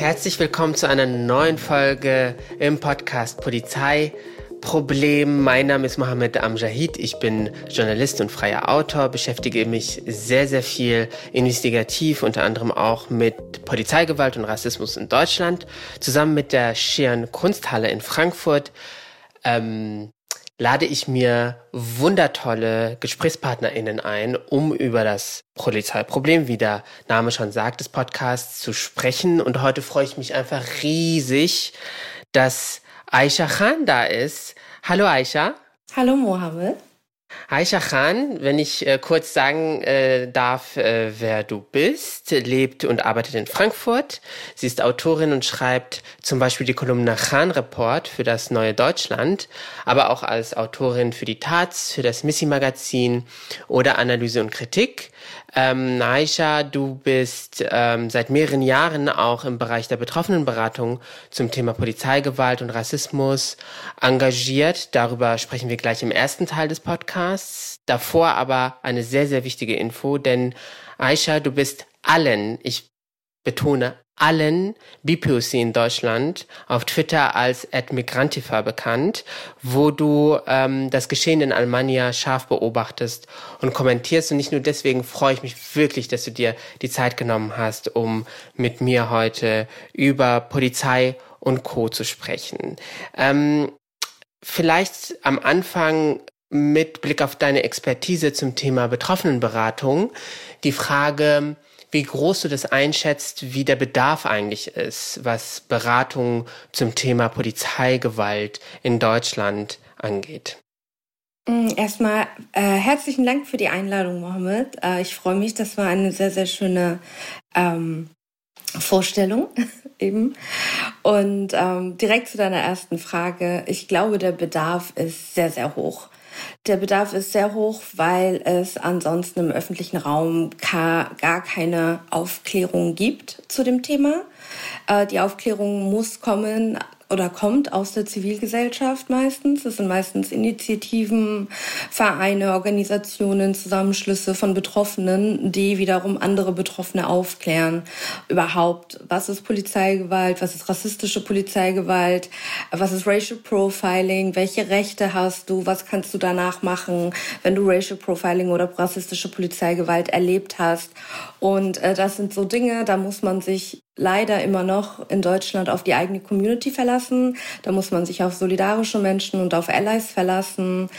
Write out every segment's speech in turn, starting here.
Herzlich willkommen zu einer neuen Folge im Podcast Polizei. Problem. Mein Name ist Mohammed Amjahid. Ich bin Journalist und freier Autor, beschäftige mich sehr, sehr viel investigativ, unter anderem auch mit Polizeigewalt und Rassismus in Deutschland. Zusammen mit der Schirn Kunsthalle in Frankfurt ähm, lade ich mir wundertolle GesprächspartnerInnen ein, um über das Polizeiproblem, wie der Name schon sagt, des Podcasts zu sprechen. Und heute freue ich mich einfach riesig, dass Aisha Khan da ist. Hallo Aisha. Hallo Mohammed. Aisha Khan, wenn ich äh, kurz sagen äh, darf, äh, wer du bist, lebt und arbeitet in Frankfurt. Sie ist Autorin und schreibt zum Beispiel die Kolumne Khan Report für das Neue Deutschland, aber auch als Autorin für die Taz, für das Missy Magazin oder Analyse und Kritik. Ähm, Naisha, du bist ähm, seit mehreren Jahren auch im Bereich der Betroffenenberatung zum Thema Polizeigewalt und Rassismus engagiert. Darüber sprechen wir gleich im ersten Teil des Podcasts. Davor aber eine sehr, sehr wichtige Info, denn Aisha, du bist allen, ich betone allen BPOC in Deutschland auf Twitter als @migrantifa bekannt, wo du ähm, das Geschehen in Almania scharf beobachtest und kommentierst. Und nicht nur deswegen freue ich mich wirklich, dass du dir die Zeit genommen hast, um mit mir heute über Polizei und Co. zu sprechen. Ähm, vielleicht am Anfang mit Blick auf deine Expertise zum Thema Betroffenenberatung die Frage, wie groß du das einschätzt, wie der Bedarf eigentlich ist, was Beratung zum Thema Polizeigewalt in Deutschland angeht. Mm, erstmal äh, herzlichen Dank für die Einladung, Mohammed. Äh, ich freue mich, das war eine sehr, sehr schöne ähm, Vorstellung eben. Und ähm, direkt zu deiner ersten Frage. Ich glaube, der Bedarf ist sehr, sehr hoch. Der Bedarf ist sehr hoch, weil es ansonsten im öffentlichen Raum gar keine Aufklärung gibt zu dem Thema. Äh, die Aufklärung muss kommen oder kommt aus der Zivilgesellschaft meistens. Es sind meistens Initiativen, Vereine, Organisationen, Zusammenschlüsse von Betroffenen, die wiederum andere Betroffene aufklären. Überhaupt, was ist Polizeigewalt, was ist rassistische Polizeigewalt, was ist Racial Profiling, welche Rechte hast du, was kannst du danach machen, wenn du Racial Profiling oder rassistische Polizeigewalt erlebt hast. Und äh, das sind so Dinge, da muss man sich leider immer noch in Deutschland auf die eigene Community verlassen. Da muss man sich auf solidarische Menschen und auf Allies verlassen,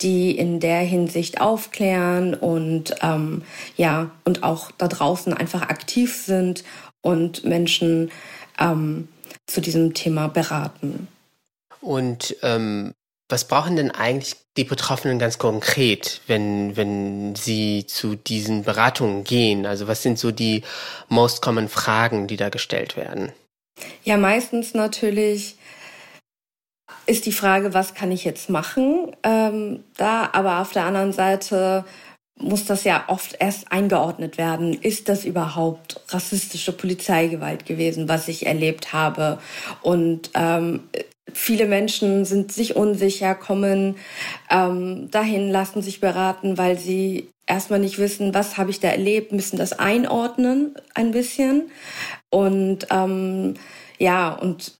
die in der Hinsicht aufklären und ähm, ja und auch da draußen einfach aktiv sind und Menschen ähm, zu diesem Thema beraten. Und ähm, was brauchen denn eigentlich die Betroffenen ganz konkret, wenn, wenn sie zu diesen Beratungen gehen? Also was sind so die most common Fragen, die da gestellt werden? Ja, meistens natürlich ist die Frage, was kann ich jetzt machen? Ähm, da, aber auf der anderen Seite muss das ja oft erst eingeordnet werden. Ist das überhaupt rassistische Polizeigewalt gewesen, was ich erlebt habe? Und ähm, Viele Menschen sind sich unsicher, kommen ähm, dahin, lassen sich beraten, weil sie erstmal nicht wissen, was habe ich da erlebt, müssen das einordnen ein bisschen. Und ähm, ja, und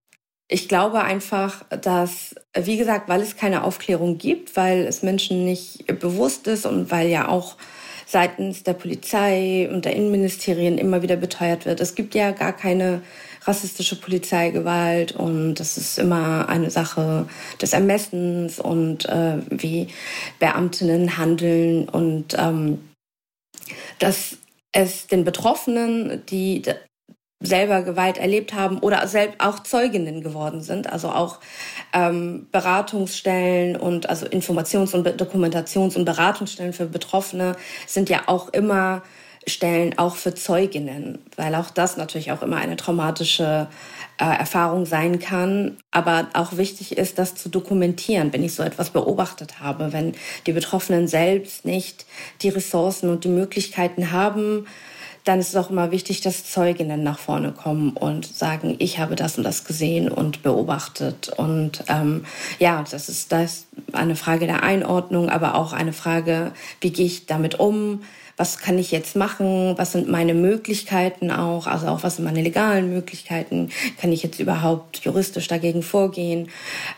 ich glaube einfach, dass, wie gesagt, weil es keine Aufklärung gibt, weil es Menschen nicht bewusst ist und weil ja auch seitens der Polizei und der Innenministerien immer wieder beteuert wird, es gibt ja gar keine rassistische Polizeigewalt und das ist immer eine Sache des Ermessens und äh, wie Beamtinnen handeln und ähm, dass es den Betroffenen, die selber Gewalt erlebt haben oder selbst auch Zeuginnen geworden sind, also auch ähm, Beratungsstellen und also Informations- und Dokumentations- und Beratungsstellen für Betroffene sind ja auch immer Stellen auch für Zeuginnen, weil auch das natürlich auch immer eine traumatische äh, Erfahrung sein kann, aber auch wichtig ist, das zu dokumentieren, wenn ich so etwas beobachtet habe, wenn die Betroffenen selbst nicht die Ressourcen und die Möglichkeiten haben, dann ist es auch immer wichtig, dass Zeuginnen nach vorne kommen und sagen, ich habe das und das gesehen und beobachtet. Und ähm, ja, das ist das eine Frage der Einordnung, aber auch eine Frage, wie gehe ich damit um? was kann ich jetzt machen, was sind meine Möglichkeiten auch, also auch was sind meine legalen Möglichkeiten, kann ich jetzt überhaupt juristisch dagegen vorgehen.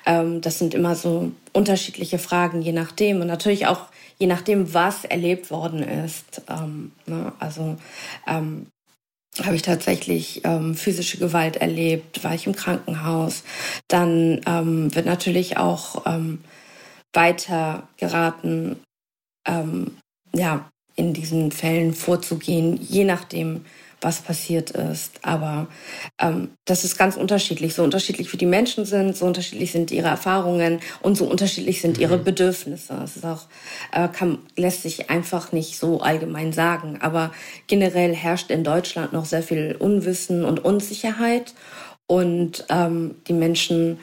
Ähm, das sind immer so unterschiedliche Fragen, je nachdem und natürlich auch je nachdem, was erlebt worden ist. Ähm, ne? Also ähm, habe ich tatsächlich ähm, physische Gewalt erlebt, war ich im Krankenhaus. Dann ähm, wird natürlich auch ähm, weiter geraten, ähm, ja, in diesen Fällen vorzugehen, je nachdem, was passiert ist. Aber ähm, das ist ganz unterschiedlich. So unterschiedlich wie die Menschen sind, so unterschiedlich sind ihre Erfahrungen und so unterschiedlich sind ihre mhm. Bedürfnisse. Es ist auch, äh, kann, lässt sich einfach nicht so allgemein sagen. Aber generell herrscht in Deutschland noch sehr viel Unwissen und Unsicherheit. Und ähm, die Menschen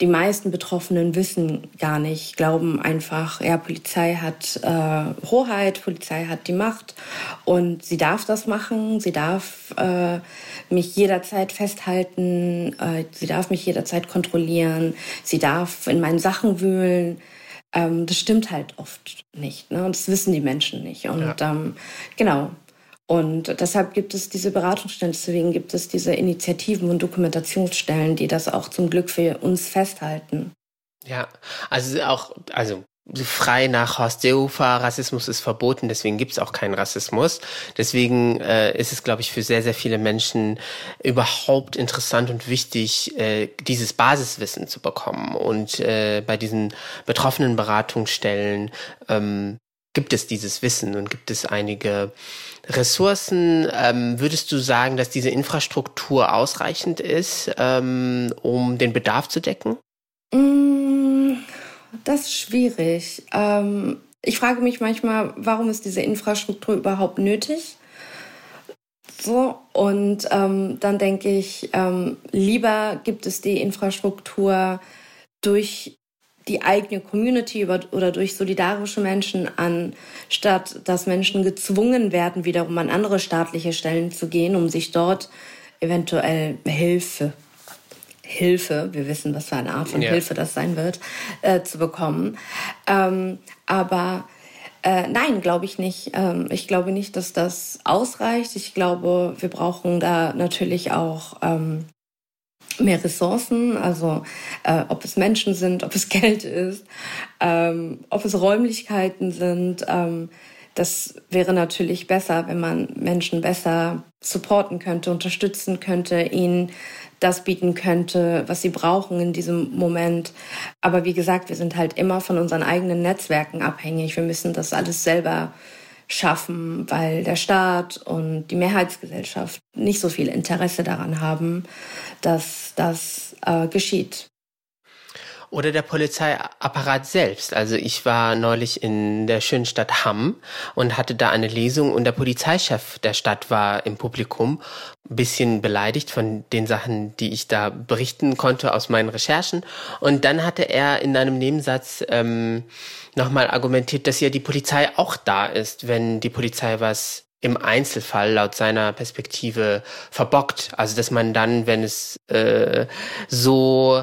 die meisten Betroffenen wissen gar nicht, glauben einfach, ja, Polizei hat äh, Hoheit, Polizei hat die Macht und sie darf das machen, sie darf äh, mich jederzeit festhalten, äh, sie darf mich jederzeit kontrollieren, sie darf in meinen Sachen wühlen. Ähm, das stimmt halt oft nicht, ne? Und das wissen die Menschen nicht. Und ja. ähm, genau, und deshalb gibt es diese Beratungsstellen, deswegen gibt es diese Initiativen und Dokumentationsstellen, die das auch zum Glück für uns festhalten. Ja, also auch, also frei nach Horst Seehofer, Rassismus ist verboten, deswegen gibt es auch keinen Rassismus. Deswegen äh, ist es, glaube ich, für sehr, sehr viele Menschen überhaupt interessant und wichtig, äh, dieses Basiswissen zu bekommen. Und äh, bei diesen betroffenen Beratungsstellen ähm, gibt es dieses Wissen und gibt es einige Ressourcen, ähm, würdest du sagen, dass diese Infrastruktur ausreichend ist, ähm, um den Bedarf zu decken? Mm, das ist schwierig. Ähm, ich frage mich manchmal, warum ist diese Infrastruktur überhaupt nötig? So, und ähm, dann denke ich, ähm, lieber gibt es die Infrastruktur durch die eigene Community oder durch solidarische Menschen an, statt dass Menschen gezwungen werden, wiederum an andere staatliche Stellen zu gehen, um sich dort eventuell Hilfe, Hilfe, wir wissen, was für eine Art von ja. Hilfe das sein wird, äh, zu bekommen. Ähm, aber äh, nein, glaube ich nicht. Ähm, ich glaube nicht, dass das ausreicht. Ich glaube, wir brauchen da natürlich auch ähm, mehr Ressourcen, also äh, ob es Menschen sind, ob es Geld ist, ähm, ob es Räumlichkeiten sind. Ähm, das wäre natürlich besser, wenn man Menschen besser supporten könnte, unterstützen könnte, ihnen das bieten könnte, was sie brauchen in diesem Moment. Aber wie gesagt, wir sind halt immer von unseren eigenen Netzwerken abhängig. Wir müssen das alles selber schaffen, weil der Staat und die Mehrheitsgesellschaft nicht so viel Interesse daran haben, dass das äh, geschieht. Oder der Polizeiapparat selbst. Also ich war neulich in der schönen Stadt Hamm und hatte da eine Lesung und der Polizeichef der Stadt war im Publikum ein bisschen beleidigt von den Sachen, die ich da berichten konnte aus meinen Recherchen. Und dann hatte er in einem Nebensatz ähm, nochmal argumentiert, dass ja die Polizei auch da ist, wenn die Polizei was im Einzelfall laut seiner Perspektive verbockt. Also dass man dann, wenn es äh, so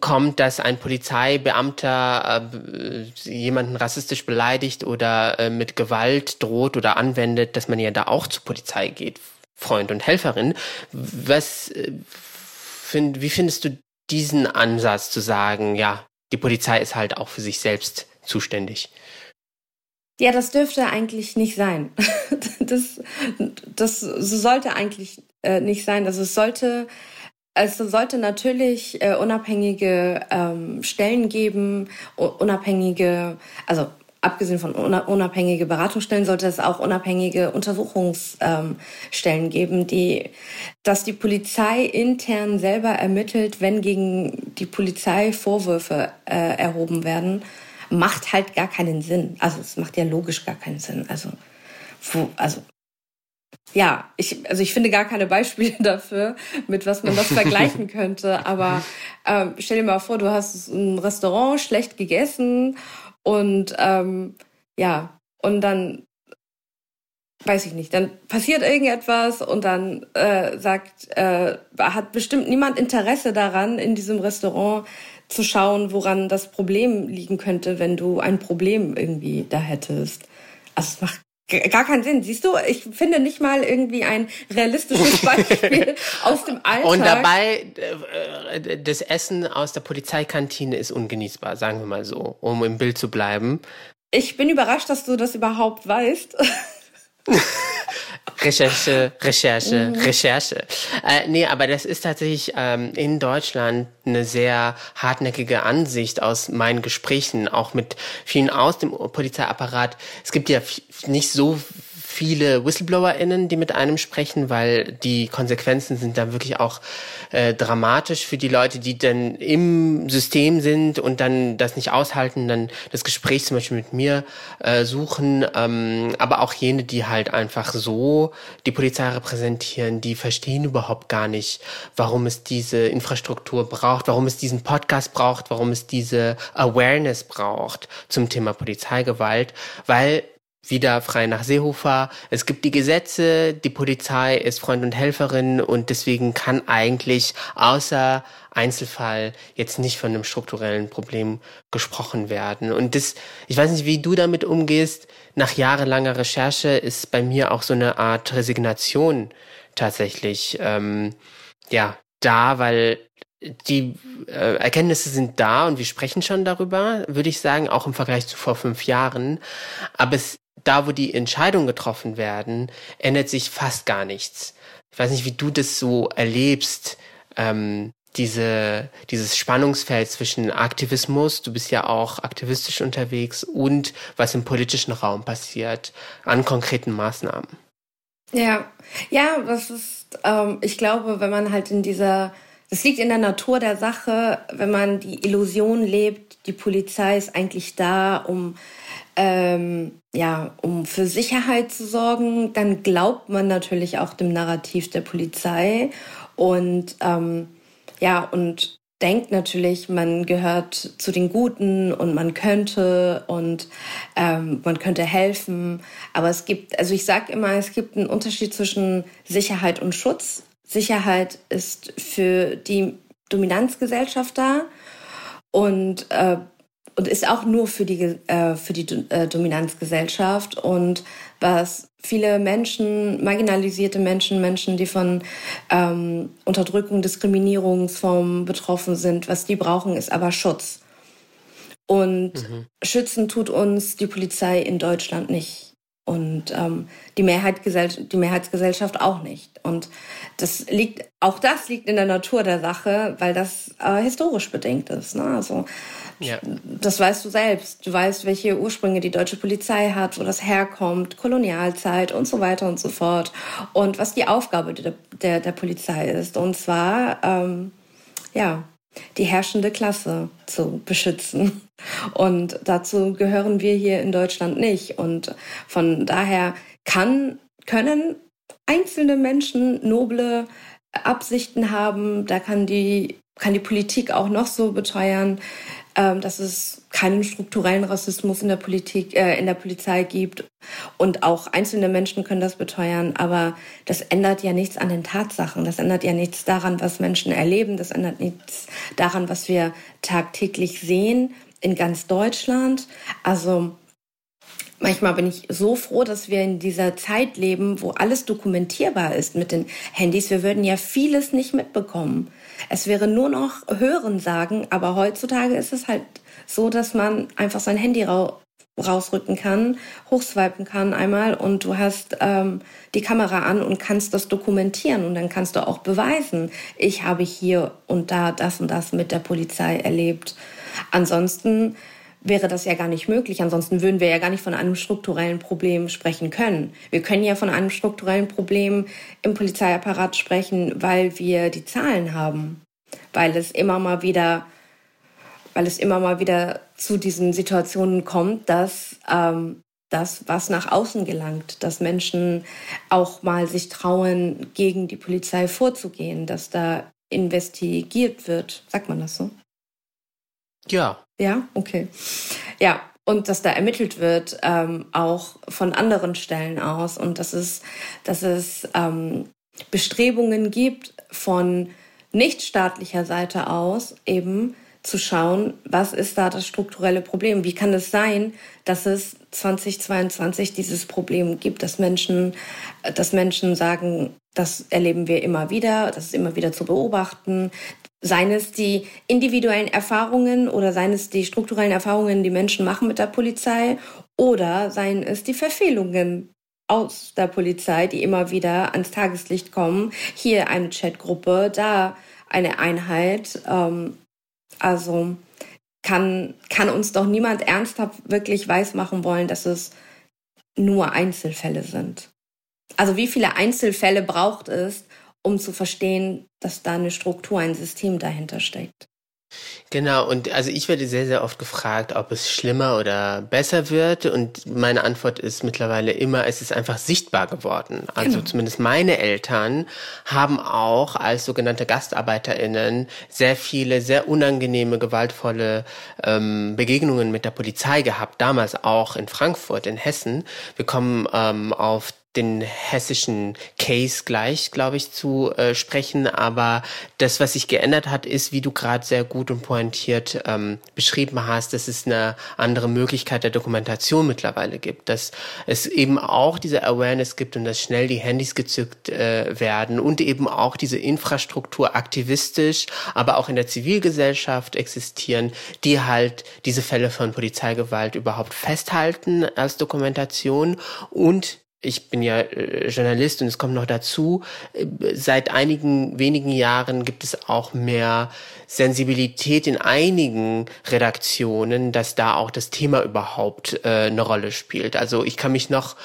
kommt, dass ein Polizeibeamter äh, jemanden rassistisch beleidigt oder äh, mit Gewalt droht oder anwendet, dass man ja da auch zur Polizei geht, Freund und Helferin. Was äh, find, wie findest du diesen Ansatz zu sagen, ja, die Polizei ist halt auch für sich selbst zuständig? Ja, das dürfte eigentlich nicht sein. Das, das sollte eigentlich äh, nicht sein. Also es sollte, es sollte natürlich äh, unabhängige ähm, Stellen geben, unabhängige, also abgesehen von unabhängige Beratungsstellen sollte es auch unabhängige Untersuchungsstellen ähm, geben, die, dass die Polizei intern selber ermittelt, wenn gegen die Polizei Vorwürfe äh, erhoben werden macht halt gar keinen Sinn. Also es macht ja logisch gar keinen Sinn. Also, wo, also ja, ich, also ich finde gar keine Beispiele dafür, mit was man das vergleichen könnte. Aber ähm, stell dir mal vor, du hast ein Restaurant schlecht gegessen und ähm, ja, und dann weiß ich nicht, dann passiert irgendetwas und dann äh, sagt, äh, hat bestimmt niemand Interesse daran, in diesem Restaurant zu schauen, woran das Problem liegen könnte, wenn du ein Problem irgendwie da hättest. Also es macht gar keinen Sinn. Siehst du, ich finde nicht mal irgendwie ein realistisches Beispiel aus dem Alltag. Und dabei, äh, das Essen aus der Polizeikantine ist ungenießbar, sagen wir mal so, um im Bild zu bleiben. Ich bin überrascht, dass du das überhaupt weißt. Recherche, Recherche, mhm. Recherche. Äh, nee, aber das ist tatsächlich ähm, in Deutschland eine sehr hartnäckige Ansicht aus meinen Gesprächen, auch mit vielen aus dem Polizeiapparat. Es gibt ja nicht so viele WhistleblowerInnen, die mit einem sprechen, weil die Konsequenzen sind dann wirklich auch äh, dramatisch für die Leute, die dann im System sind und dann das nicht aushalten, dann das Gespräch zum Beispiel mit mir äh, suchen, ähm, aber auch jene, die halt einfach so die Polizei repräsentieren, die verstehen überhaupt gar nicht, warum es diese Infrastruktur braucht, warum es diesen Podcast braucht, warum es diese Awareness braucht zum Thema Polizeigewalt, weil wieder frei nach Seehofer. Es gibt die Gesetze, die Polizei ist Freund und Helferin und deswegen kann eigentlich außer Einzelfall jetzt nicht von einem strukturellen Problem gesprochen werden. Und das, ich weiß nicht, wie du damit umgehst. Nach jahrelanger Recherche ist bei mir auch so eine Art Resignation tatsächlich, ähm, ja, da, weil die äh, Erkenntnisse sind da und wir sprechen schon darüber, würde ich sagen, auch im Vergleich zu vor fünf Jahren. Aber es da, wo die Entscheidungen getroffen werden, ändert sich fast gar nichts. Ich weiß nicht, wie du das so erlebst, ähm, diese, dieses Spannungsfeld zwischen Aktivismus, du bist ja auch aktivistisch unterwegs, und was im politischen Raum passiert an konkreten Maßnahmen. Ja, ja, das ist, ähm, ich glaube, wenn man halt in dieser, das liegt in der Natur der Sache, wenn man die Illusion lebt, die Polizei ist eigentlich da, um ähm, ja, um für Sicherheit zu sorgen, dann glaubt man natürlich auch dem Narrativ der Polizei und ähm, ja, und denkt natürlich, man gehört zu den Guten und man könnte und ähm, man könnte helfen. Aber es gibt, also ich sage immer, es gibt einen Unterschied zwischen Sicherheit und Schutz. Sicherheit ist für die Dominanzgesellschaft da und äh, und ist auch nur für die, äh, für die äh, Dominanzgesellschaft und was viele Menschen, marginalisierte Menschen, Menschen, die von ähm, Unterdrückung, Diskriminierungsformen betroffen sind, was die brauchen, ist aber Schutz. Und mhm. schützen tut uns die Polizei in Deutschland nicht. Und ähm, die, Mehrheit die Mehrheitsgesellschaft auch nicht. Und das liegt, auch das liegt in der Natur der Sache, weil das äh, historisch bedingt ist. Ne? Also ja. Das weißt du selbst. Du weißt, welche Ursprünge die deutsche Polizei hat, wo das herkommt, Kolonialzeit und so weiter und so fort. Und was die Aufgabe der, der, der Polizei ist. Und zwar, ähm, ja, die herrschende Klasse zu beschützen. Und dazu gehören wir hier in Deutschland nicht. Und von daher kann, können einzelne Menschen noble Absichten haben. Da kann die, kann die Politik auch noch so beteuern, dass es keinen strukturellen Rassismus in der Politik, äh, in der Polizei gibt. Und auch einzelne Menschen können das beteuern. Aber das ändert ja nichts an den Tatsachen. Das ändert ja nichts daran, was Menschen erleben. Das ändert nichts daran, was wir tagtäglich sehen in ganz Deutschland. Also, Manchmal bin ich so froh, dass wir in dieser Zeit leben, wo alles dokumentierbar ist mit den Handys. Wir würden ja vieles nicht mitbekommen. Es wäre nur noch Hören sagen, aber heutzutage ist es halt so, dass man einfach sein Handy ra rausrücken kann, hochswipen kann einmal und du hast ähm, die Kamera an und kannst das dokumentieren und dann kannst du auch beweisen, ich habe hier und da das und das mit der Polizei erlebt. Ansonsten wäre das ja gar nicht möglich. Ansonsten würden wir ja gar nicht von einem strukturellen Problem sprechen können. Wir können ja von einem strukturellen Problem im Polizeiapparat sprechen, weil wir die Zahlen haben, weil es immer mal wieder, weil es immer mal wieder zu diesen Situationen kommt, dass ähm, das, was nach außen gelangt, dass Menschen auch mal sich trauen, gegen die Polizei vorzugehen, dass da investigiert wird. Sagt man das so? Ja. Ja, okay. Ja, und dass da ermittelt wird, ähm, auch von anderen Stellen aus und dass es, dass es ähm, Bestrebungen gibt von nichtstaatlicher Seite aus, eben zu schauen, was ist da das strukturelle Problem? Wie kann es sein, dass es 2022 dieses Problem gibt, dass Menschen, dass Menschen sagen, das erleben wir immer wieder, das ist immer wieder zu beobachten. Seien es die individuellen Erfahrungen oder seien es die strukturellen Erfahrungen, die Menschen machen mit der Polizei oder seien es die Verfehlungen aus der Polizei, die immer wieder ans Tageslicht kommen. Hier eine Chatgruppe, da eine Einheit. Ähm, also kann, kann uns doch niemand ernsthaft wirklich weismachen wollen, dass es nur Einzelfälle sind. Also wie viele Einzelfälle braucht es, um zu verstehen, dass da eine Struktur, ein System dahinter steckt? Genau, und also ich werde sehr, sehr oft gefragt, ob es schlimmer oder besser wird. Und meine Antwort ist mittlerweile immer, es ist einfach sichtbar geworden. Also genau. zumindest meine Eltern haben auch als sogenannte GastarbeiterInnen sehr viele, sehr unangenehme, gewaltvolle ähm, Begegnungen mit der Polizei gehabt. Damals auch in Frankfurt, in Hessen. Wir kommen ähm, auf den hessischen Case gleich, glaube ich, zu äh, sprechen. Aber das, was sich geändert hat, ist, wie du gerade sehr gut und pointiert ähm, beschrieben hast, dass es eine andere Möglichkeit der Dokumentation mittlerweile gibt, dass es eben auch diese Awareness gibt und dass schnell die Handys gezückt äh, werden und eben auch diese Infrastruktur aktivistisch, aber auch in der Zivilgesellschaft existieren, die halt diese Fälle von Polizeigewalt überhaupt festhalten als Dokumentation und ich bin ja äh, Journalist und es kommt noch dazu, seit einigen wenigen Jahren gibt es auch mehr Sensibilität in einigen Redaktionen, dass da auch das Thema überhaupt äh, eine Rolle spielt. Also ich kann mich noch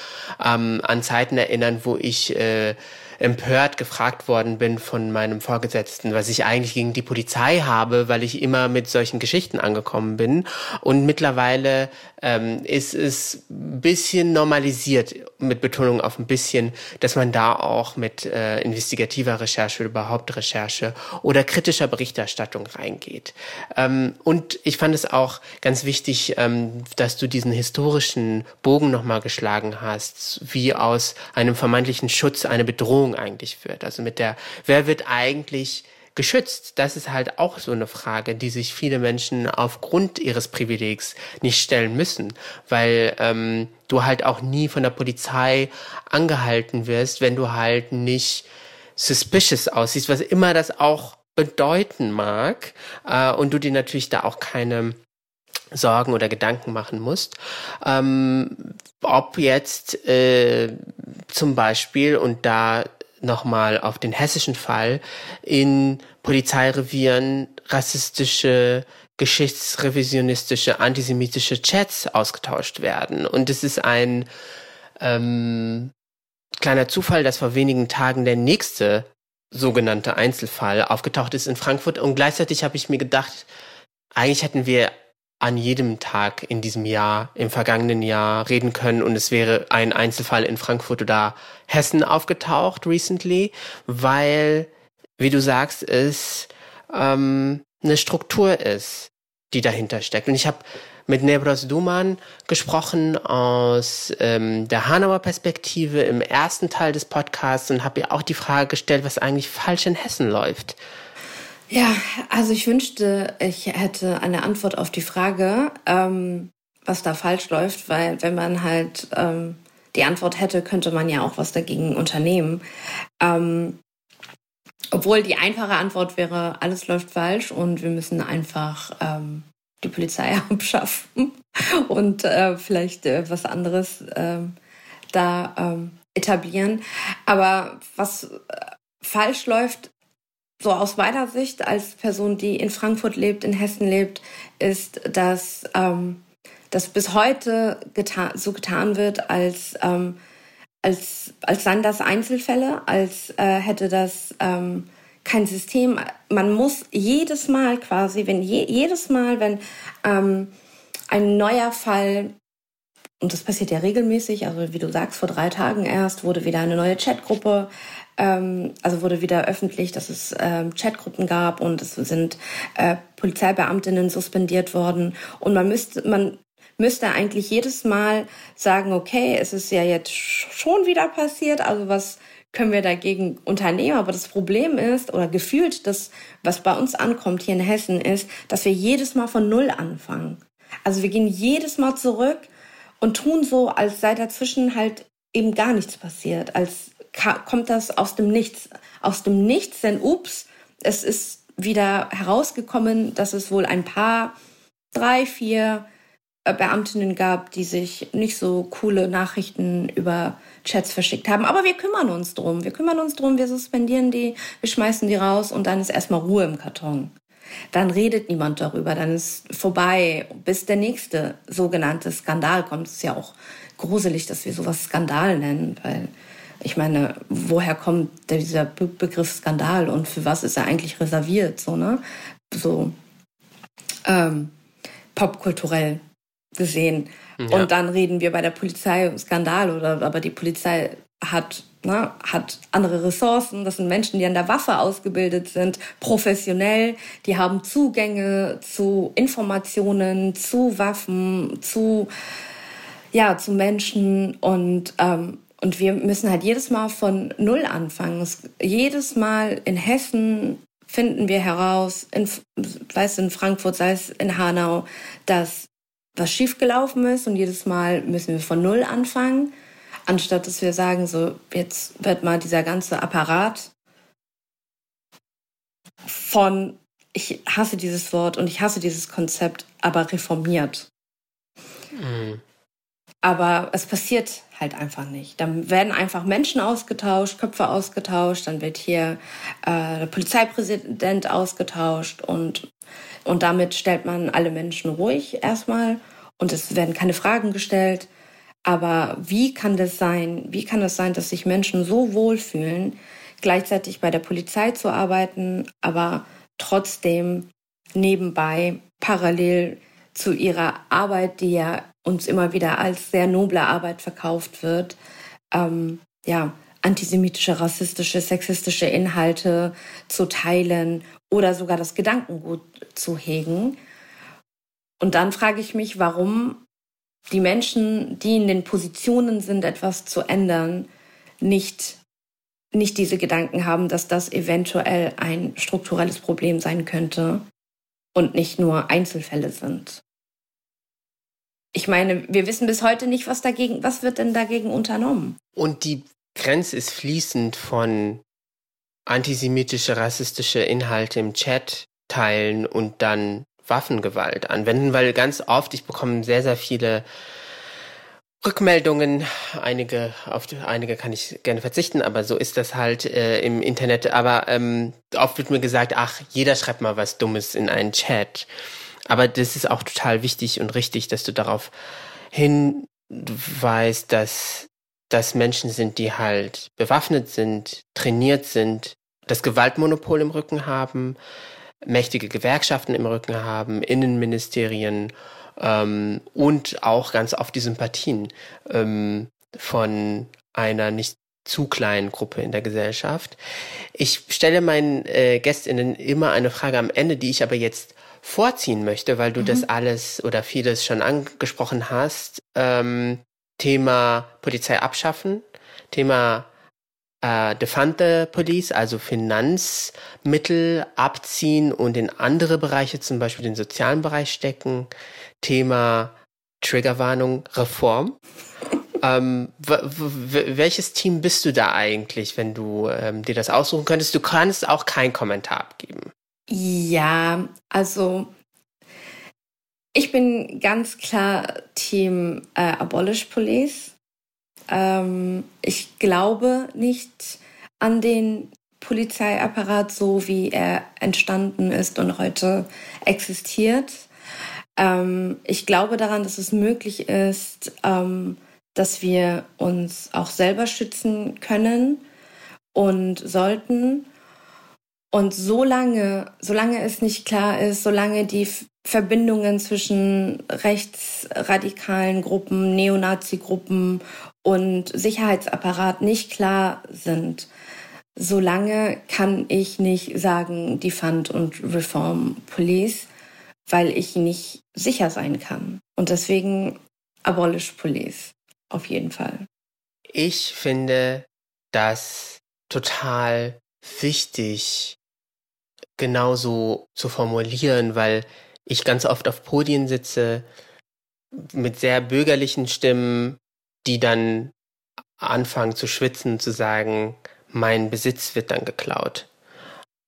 ähm, an Zeiten erinnern, wo ich äh, empört gefragt worden bin von meinem Vorgesetzten, was ich eigentlich gegen die Polizei habe, weil ich immer mit solchen Geschichten angekommen bin. Und mittlerweile ähm, ist es ein bisschen normalisiert, mit Betonung auf ein bisschen, dass man da auch mit äh, investigativer Recherche überhaupt Recherche oder kritischer Berichterstattung reingeht. Ähm, und ich fand es auch ganz wichtig, ähm, dass du diesen historischen Bogen nochmal geschlagen hast, wie aus einem vermeintlichen Schutz eine Bedrohung Beziehung eigentlich führt. Also mit der, wer wird eigentlich geschützt? Das ist halt auch so eine Frage, die sich viele Menschen aufgrund ihres Privilegs nicht stellen müssen, weil ähm, du halt auch nie von der Polizei angehalten wirst, wenn du halt nicht suspicious aussiehst, was immer das auch bedeuten mag äh, und du dir natürlich da auch keine Sorgen oder Gedanken machen musst. Ähm, ob jetzt äh, zum Beispiel, und da nochmal auf den hessischen Fall in Polizeirevieren rassistische, geschichtsrevisionistische, antisemitische Chats ausgetauscht werden. Und es ist ein ähm, kleiner Zufall, dass vor wenigen Tagen der nächste sogenannte Einzelfall aufgetaucht ist in Frankfurt. Und gleichzeitig habe ich mir gedacht, eigentlich hätten wir an jedem Tag in diesem Jahr, im vergangenen Jahr reden können und es wäre ein Einzelfall in Frankfurt oder Hessen aufgetaucht recently, weil, wie du sagst, es ähm, eine Struktur ist, die dahinter steckt. Und ich habe mit Nebros Duman gesprochen aus ähm, der Hanauer Perspektive im ersten Teil des Podcasts und habe ihr auch die Frage gestellt, was eigentlich falsch in Hessen läuft. Ja, also ich wünschte, ich hätte eine Antwort auf die Frage, ähm, was da falsch läuft, weil wenn man halt ähm, die Antwort hätte, könnte man ja auch was dagegen unternehmen. Ähm, obwohl die einfache Antwort wäre, alles läuft falsch und wir müssen einfach ähm, die Polizei abschaffen und äh, vielleicht äh, was anderes äh, da ähm, etablieren. Aber was äh, falsch läuft, so aus meiner Sicht als Person, die in Frankfurt lebt, in Hessen lebt, ist, dass, ähm, dass bis heute getan, so getan wird, als, ähm, als, als seien das Einzelfälle, als äh, hätte das ähm, kein System. Man muss jedes Mal quasi, wenn je, jedes Mal, wenn ähm, ein neuer Fall und das passiert ja regelmäßig, also wie du sagst, vor drei Tagen erst wurde wieder eine neue Chatgruppe ähm, also wurde wieder öffentlich, dass es ähm, Chatgruppen gab und es sind äh, Polizeibeamtinnen suspendiert worden. Und man müsste, man müsste eigentlich jedes Mal sagen, okay, es ist ja jetzt schon wieder passiert, also was können wir dagegen unternehmen. Aber das Problem ist, oder gefühlt, das, was bei uns ankommt hier in Hessen, ist, dass wir jedes Mal von Null anfangen. Also wir gehen jedes Mal zurück und tun so, als sei dazwischen halt eben gar nichts passiert, als kommt das aus dem Nichts. Aus dem Nichts, denn ups, es ist wieder herausgekommen, dass es wohl ein paar, drei, vier äh, Beamtinnen gab, die sich nicht so coole Nachrichten über Chats verschickt haben. Aber wir kümmern uns drum. Wir kümmern uns drum, wir suspendieren die, wir schmeißen die raus und dann ist erstmal Ruhe im Karton. Dann redet niemand darüber, dann ist vorbei, bis der nächste sogenannte Skandal kommt. Es ist ja auch gruselig, dass wir sowas Skandal nennen, weil ich meine, woher kommt dieser Be Begriff Skandal und für was ist er eigentlich reserviert? So, ne? So ähm, popkulturell gesehen. Ja. Und dann reden wir bei der Polizei Skandal oder aber die Polizei hat ne, hat andere Ressourcen. Das sind Menschen, die an der Waffe ausgebildet sind, professionell. Die haben Zugänge zu Informationen, zu Waffen, zu ja zu Menschen und ähm, und wir müssen halt jedes Mal von Null anfangen. Es, jedes Mal in Hessen finden wir heraus, in, sei es in Frankfurt, sei es in Hanau, dass was schiefgelaufen ist und jedes Mal müssen wir von Null anfangen, anstatt dass wir sagen, so jetzt wird mal dieser ganze Apparat von, ich hasse dieses Wort und ich hasse dieses Konzept, aber reformiert. Mhm. Aber es passiert halt einfach nicht. Dann werden einfach Menschen ausgetauscht, Köpfe ausgetauscht, dann wird hier äh, der Polizeipräsident ausgetauscht und, und damit stellt man alle Menschen ruhig erstmal und es werden keine Fragen gestellt. Aber wie kann das sein? Wie kann es das sein, dass sich Menschen so wohlfühlen, gleichzeitig bei der Polizei zu arbeiten, aber trotzdem nebenbei parallel zu ihrer Arbeit, die ja uns immer wieder als sehr noble Arbeit verkauft wird, ähm, ja, antisemitische, rassistische, sexistische Inhalte zu teilen oder sogar das Gedankengut zu hegen. Und dann frage ich mich, warum die Menschen, die in den Positionen sind, etwas zu ändern, nicht, nicht diese Gedanken haben, dass das eventuell ein strukturelles Problem sein könnte und nicht nur Einzelfälle sind ich meine, wir wissen bis heute nicht, was dagegen, was wird denn dagegen unternommen? Und die Grenze ist fließend von antisemitische, rassistische Inhalte im Chat teilen und dann Waffengewalt anwenden, weil ganz oft, ich bekomme sehr, sehr viele Rückmeldungen, einige, auf einige kann ich gerne verzichten, aber so ist das halt äh, im Internet. Aber ähm, oft wird mir gesagt, ach, jeder schreibt mal was Dummes in einen Chat. Aber das ist auch total wichtig und richtig, dass du darauf hinweist, dass das Menschen sind, die halt bewaffnet sind, trainiert sind, das Gewaltmonopol im Rücken haben, mächtige Gewerkschaften im Rücken haben, Innenministerien ähm, und auch ganz oft die Sympathien ähm, von einer nicht zu kleinen Gruppe in der Gesellschaft. Ich stelle meinen äh, Gästinnen immer eine Frage am Ende, die ich aber jetzt vorziehen möchte, weil du mhm. das alles oder vieles schon angesprochen hast. Ähm, Thema Polizei abschaffen, Thema äh, Defante Police, also Finanzmittel abziehen und in andere Bereiche, zum Beispiel den sozialen Bereich stecken. Thema Triggerwarnung, Reform. ähm, welches Team bist du da eigentlich, wenn du ähm, dir das aussuchen könntest? Du kannst auch keinen Kommentar abgeben. Ja, also ich bin ganz klar Team äh, Abolish Police. Ähm, ich glaube nicht an den Polizeiapparat so, wie er entstanden ist und heute existiert. Ähm, ich glaube daran, dass es möglich ist, ähm, dass wir uns auch selber schützen können und sollten. Und solange, solange es nicht klar ist, solange die Verbindungen zwischen rechtsradikalen Gruppen, Neonazi-Gruppen und Sicherheitsapparat nicht klar sind, solange kann ich nicht sagen Defund und Reform Police, weil ich nicht sicher sein kann. Und deswegen abolish Police. Auf jeden Fall. Ich finde, dass total wichtig, genauso zu formulieren, weil ich ganz oft auf Podien sitze mit sehr bürgerlichen Stimmen, die dann anfangen zu schwitzen, zu sagen, mein Besitz wird dann geklaut.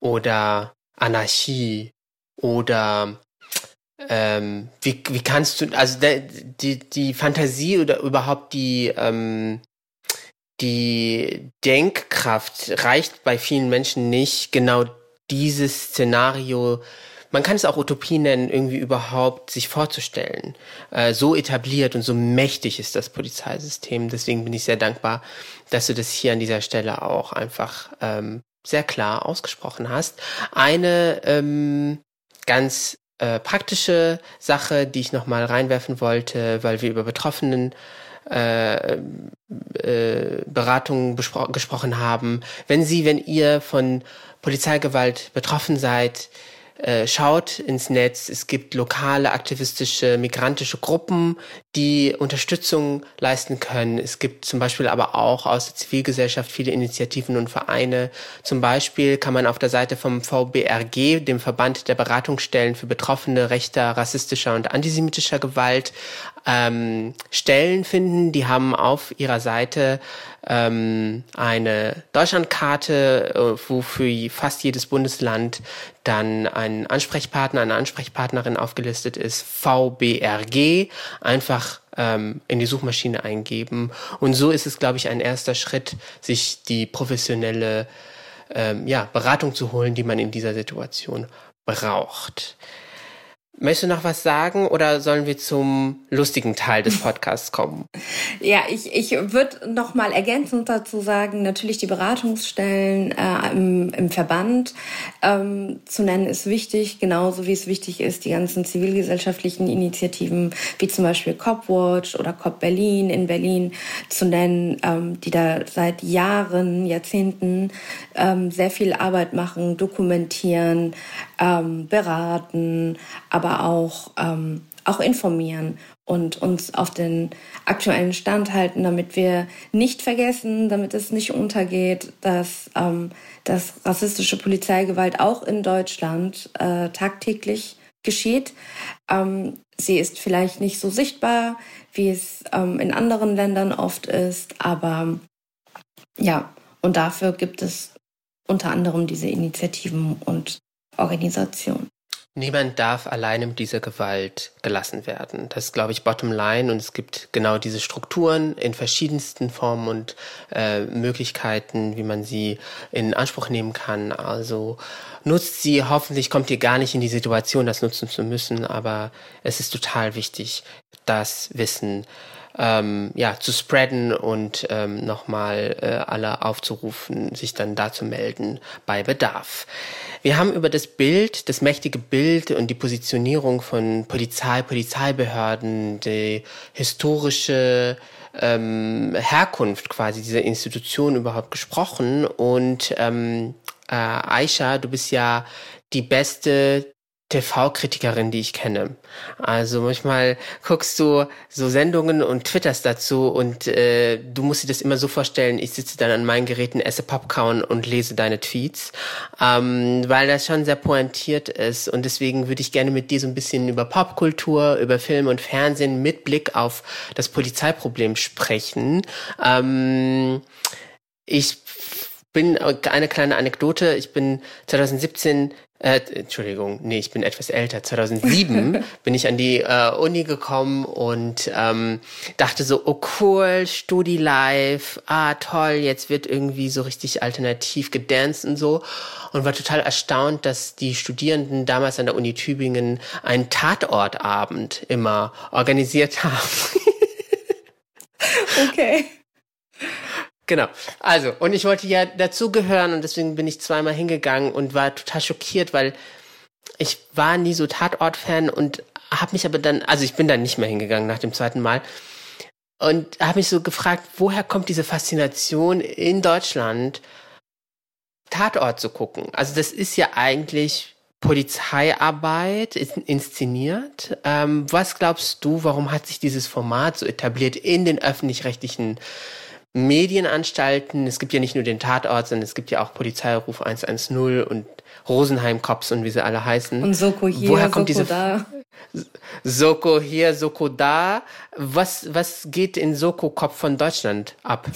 Oder Anarchie. Oder ähm, wie, wie kannst du, also der, die, die Fantasie oder überhaupt die, ähm, die Denkkraft reicht bei vielen Menschen nicht, genau dieses Szenario, man kann es auch Utopie nennen, irgendwie überhaupt sich vorzustellen. Äh, so etabliert und so mächtig ist das Polizeisystem. Deswegen bin ich sehr dankbar, dass du das hier an dieser Stelle auch einfach ähm, sehr klar ausgesprochen hast. Eine ähm, ganz äh, praktische Sache, die ich nochmal reinwerfen wollte, weil wir über Betroffenen äh, äh, Beratungen gesprochen haben. Wenn Sie, wenn ihr von Polizeigewalt betroffen seid, äh, schaut ins Netz. Es gibt lokale aktivistische, migrantische Gruppen, die Unterstützung leisten können. Es gibt zum Beispiel aber auch aus der Zivilgesellschaft viele Initiativen und Vereine. Zum Beispiel kann man auf der Seite vom VBRG, dem Verband der Beratungsstellen für Betroffene rechter, rassistischer und antisemitischer Gewalt, ähm, Stellen finden. Die haben auf ihrer Seite ähm, eine Deutschlandkarte, äh, wo für fast jedes Bundesland dann ein Ansprechpartner, eine Ansprechpartnerin aufgelistet ist, VBRG, einfach ähm, in die Suchmaschine eingeben. Und so ist es, glaube ich, ein erster Schritt, sich die professionelle ähm, ja, Beratung zu holen, die man in dieser Situation braucht. Möchtest du noch was sagen oder sollen wir zum lustigen Teil des Podcasts kommen? ja, ich, ich würde noch mal ergänzend dazu sagen, natürlich die Beratungsstellen äh, im, im Verband ähm, zu nennen ist wichtig, genauso wie es wichtig ist, die ganzen zivilgesellschaftlichen Initiativen wie zum Beispiel Copwatch oder Cop Berlin in Berlin zu nennen, ähm, die da seit Jahren, Jahrzehnten ähm, sehr viel Arbeit machen, dokumentieren, ähm, beraten, aber auch, ähm, auch informieren und uns auf den aktuellen Stand halten, damit wir nicht vergessen, damit es nicht untergeht, dass, ähm, dass rassistische Polizeigewalt auch in Deutschland äh, tagtäglich geschieht. Ähm, sie ist vielleicht nicht so sichtbar, wie es ähm, in anderen Ländern oft ist, aber ja, und dafür gibt es unter anderem diese Initiativen und Organisation. Niemand darf alleine mit dieser Gewalt gelassen werden. Das ist, glaube ich, bottom line. Und es gibt genau diese Strukturen in verschiedensten Formen und äh, Möglichkeiten, wie man sie in Anspruch nehmen kann. Also nutzt sie. Hoffentlich kommt ihr gar nicht in die Situation, das nutzen zu müssen. Aber es ist total wichtig, das Wissen ähm, ja, zu spreaden und ähm, nochmal äh, alle aufzurufen, sich dann da zu melden bei Bedarf. Wir haben über das Bild, das mächtige Bild und die Positionierung von Polizei, Polizeibehörden, die historische ähm, Herkunft quasi dieser Institution überhaupt gesprochen. Und ähm, äh, Aisha, du bist ja die beste TV-Kritikerin, die ich kenne. Also manchmal guckst du so Sendungen und twitterst dazu und äh, du musst dir das immer so vorstellen, ich sitze dann an meinen Geräten, esse Popcorn und lese deine Tweets, ähm, weil das schon sehr pointiert ist und deswegen würde ich gerne mit dir so ein bisschen über Popkultur, über Film und Fernsehen mit Blick auf das Polizeiproblem sprechen. Ähm, ich bin eine kleine Anekdote. Ich bin 2017 äh, Entschuldigung, nee, ich bin etwas älter. 2007 bin ich an die äh, Uni gekommen und ähm, dachte so, oh cool, Studi live, ah toll, jetzt wird irgendwie so richtig alternativ gedanced und so und war total erstaunt, dass die Studierenden damals an der Uni Tübingen einen Tatortabend immer organisiert haben. okay. Genau. Also, und ich wollte ja dazugehören und deswegen bin ich zweimal hingegangen und war total schockiert, weil ich war nie so Tatort-Fan und habe mich aber dann, also ich bin dann nicht mehr hingegangen nach dem zweiten Mal und habe mich so gefragt, woher kommt diese Faszination in Deutschland, Tatort zu gucken? Also das ist ja eigentlich Polizeiarbeit inszeniert. Ähm, was glaubst du, warum hat sich dieses Format so etabliert in den öffentlich-rechtlichen Medienanstalten. Es gibt ja nicht nur den Tatort, sondern es gibt ja auch Polizeiruf 110 und Rosenheim Cops und wie sie alle heißen. Und Soko hier, Woher kommt Soko diese da. Soko hier, Soko da? Was, was geht in Soko Kopf von Deutschland ab?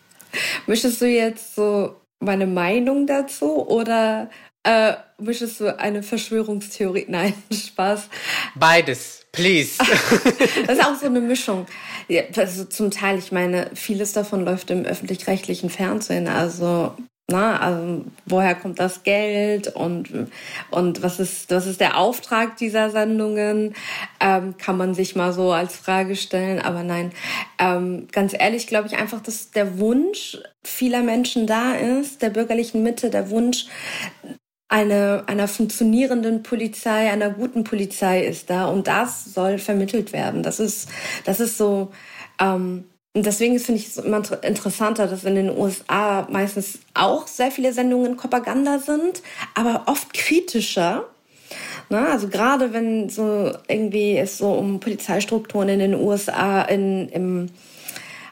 Möchtest du jetzt so meine Meinung dazu oder äh, möchtest du eine Verschwörungstheorie? Nein, Spaß. Beides, please. das ist auch so eine Mischung. Ja, also zum Teil, ich meine, vieles davon läuft im öffentlich-rechtlichen Fernsehen. Also na, also woher kommt das Geld und, und was, ist, was ist der Auftrag dieser Sendungen? Ähm, kann man sich mal so als Frage stellen. Aber nein, ähm, ganz ehrlich glaube ich einfach, dass der Wunsch vieler Menschen da ist, der bürgerlichen Mitte, der Wunsch eine, einer funktionierenden Polizei, einer guten Polizei ist da. Und das soll vermittelt werden. Das ist, das ist so. Ähm, und deswegen finde ich es immer interessanter, dass in den USA meistens auch sehr viele Sendungen Propaganda sind, aber oft kritischer. Na, also gerade wenn so irgendwie es so um Polizeistrukturen in den USA in, im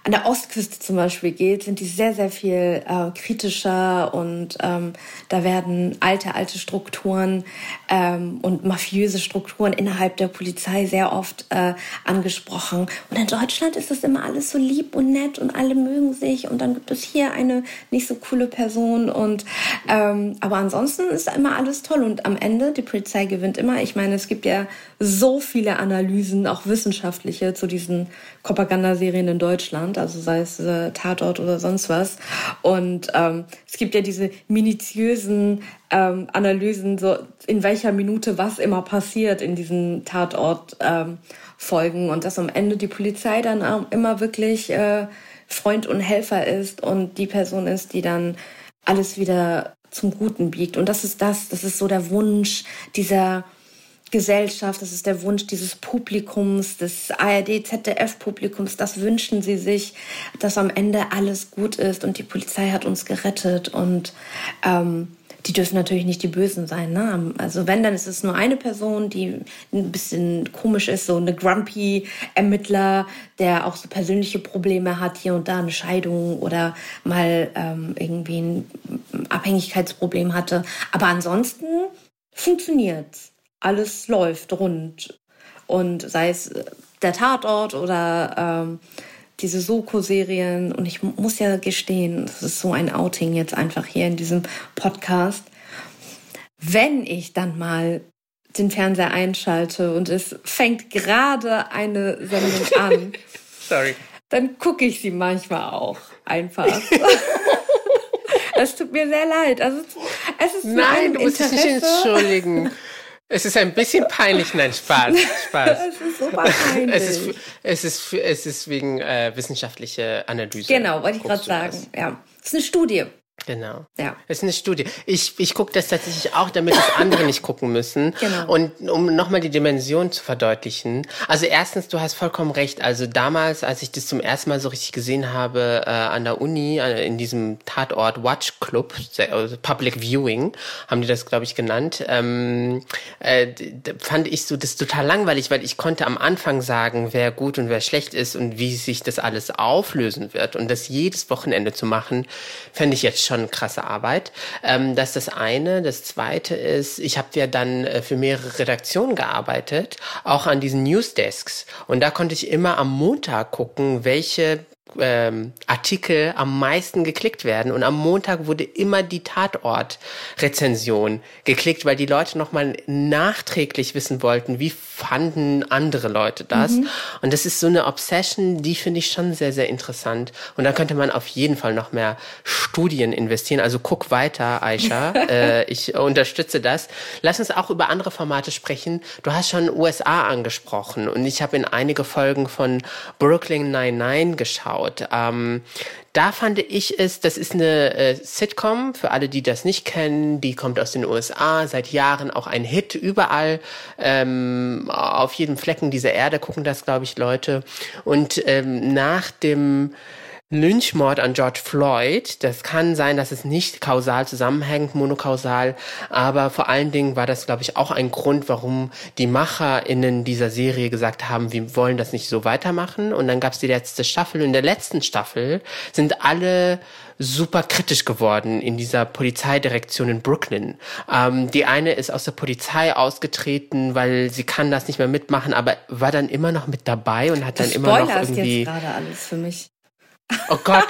an der Ostküste zum Beispiel geht, sind die sehr, sehr viel äh, kritischer und ähm, da werden alte, alte Strukturen ähm, und mafiöse Strukturen innerhalb der Polizei sehr oft äh, angesprochen. Und in Deutschland ist das immer alles so lieb und nett und alle mögen sich und dann gibt es hier eine nicht so coole Person und ähm, aber ansonsten ist immer alles toll und am Ende die Polizei gewinnt immer. Ich meine, es gibt ja so viele Analysen, auch wissenschaftliche, zu diesen Propagandaserien in Deutschland, also sei es äh, Tatort oder sonst was. Und ähm, es gibt ja diese minutiösen ähm, Analysen, so in welcher Minute was immer passiert in diesen Tatort ähm, und dass am Ende die Polizei dann auch immer wirklich äh, Freund und Helfer ist und die Person ist, die dann alles wieder zum Guten biegt. Und das ist das, das ist so der Wunsch dieser Gesellschaft, das ist der Wunsch dieses Publikums, des ARD, ZDF-Publikums, das wünschen sie sich, dass am Ende alles gut ist und die Polizei hat uns gerettet und ähm, die dürfen natürlich nicht die Bösen sein. Ne? Also wenn, dann ist es nur eine Person, die ein bisschen komisch ist, so eine grumpy Ermittler, der auch so persönliche Probleme hat, hier und da eine Scheidung oder mal ähm, irgendwie ein Abhängigkeitsproblem hatte. Aber ansonsten funktioniert's alles läuft rund. Und sei es äh, der Tatort oder ähm, diese Soko-Serien. Und ich muss ja gestehen, das ist so ein Outing jetzt einfach hier in diesem Podcast. Wenn ich dann mal den Fernseher einschalte und es fängt gerade eine Sendung an, Sorry. dann gucke ich sie manchmal auch einfach. Es tut mir sehr leid. Also es ist Nein, du musst dich nicht entschuldigen. Es ist ein bisschen peinlich, nein, Spaß, Spaß. es ist super peinlich. Es ist, es ist, es ist wegen äh, wissenschaftlicher Analyse. Genau, wollte ich gerade sagen. Ja, es ist eine Studie. Genau. Ja. Es ist eine Studie. Ich, ich gucke das tatsächlich auch, damit das andere nicht gucken müssen. Genau. Und um nochmal die Dimension zu verdeutlichen. Also erstens, du hast vollkommen recht. Also damals, als ich das zum ersten Mal so richtig gesehen habe äh, an der Uni, äh, in diesem Tatort Watch Club, also Public Viewing, haben die das, glaube ich, genannt, ähm, äh, fand ich so das total langweilig, weil ich konnte am Anfang sagen, wer gut und wer schlecht ist und wie sich das alles auflösen wird. Und das jedes Wochenende zu machen, fände ich jetzt schon krasse Arbeit. Ähm, das ist das eine. Das zweite ist, ich habe ja dann äh, für mehrere Redaktionen gearbeitet, auch an diesen Newsdesks. Und da konnte ich immer am Montag gucken, welche ähm, Artikel am meisten geklickt werden. Und am Montag wurde immer die Tatort-Rezension geklickt, weil die Leute nochmal nachträglich wissen wollten, wie fanden andere Leute das. Mhm. Und das ist so eine Obsession, die finde ich schon sehr, sehr interessant. Und da könnte man auf jeden Fall noch mehr Studien investieren. Also guck weiter, Aisha. äh, ich unterstütze das. Lass uns auch über andere Formate sprechen. Du hast schon USA angesprochen und ich habe in einige Folgen von Brooklyn 99 geschaut. Ähm, da fand ich es, das ist eine äh, Sitcom, für alle, die das nicht kennen, die kommt aus den USA, seit Jahren auch ein Hit, überall ähm, auf jedem Flecken dieser Erde gucken das, glaube ich, Leute. Und ähm, nach dem Lynchmord an George Floyd. Das kann sein, dass es nicht kausal zusammenhängt, monokausal, aber vor allen Dingen war das, glaube ich, auch ein Grund, warum die MacherInnen dieser Serie gesagt haben, wir wollen das nicht so weitermachen. Und dann gab es die letzte Staffel. Und in der letzten Staffel sind alle super kritisch geworden in dieser Polizeidirektion in Brooklyn. Ähm, die eine ist aus der Polizei ausgetreten, weil sie kann das nicht mehr mitmachen, aber war dann immer noch mit dabei und hat dann immer noch irgendwie. jetzt gerade alles für mich. Oh Gott,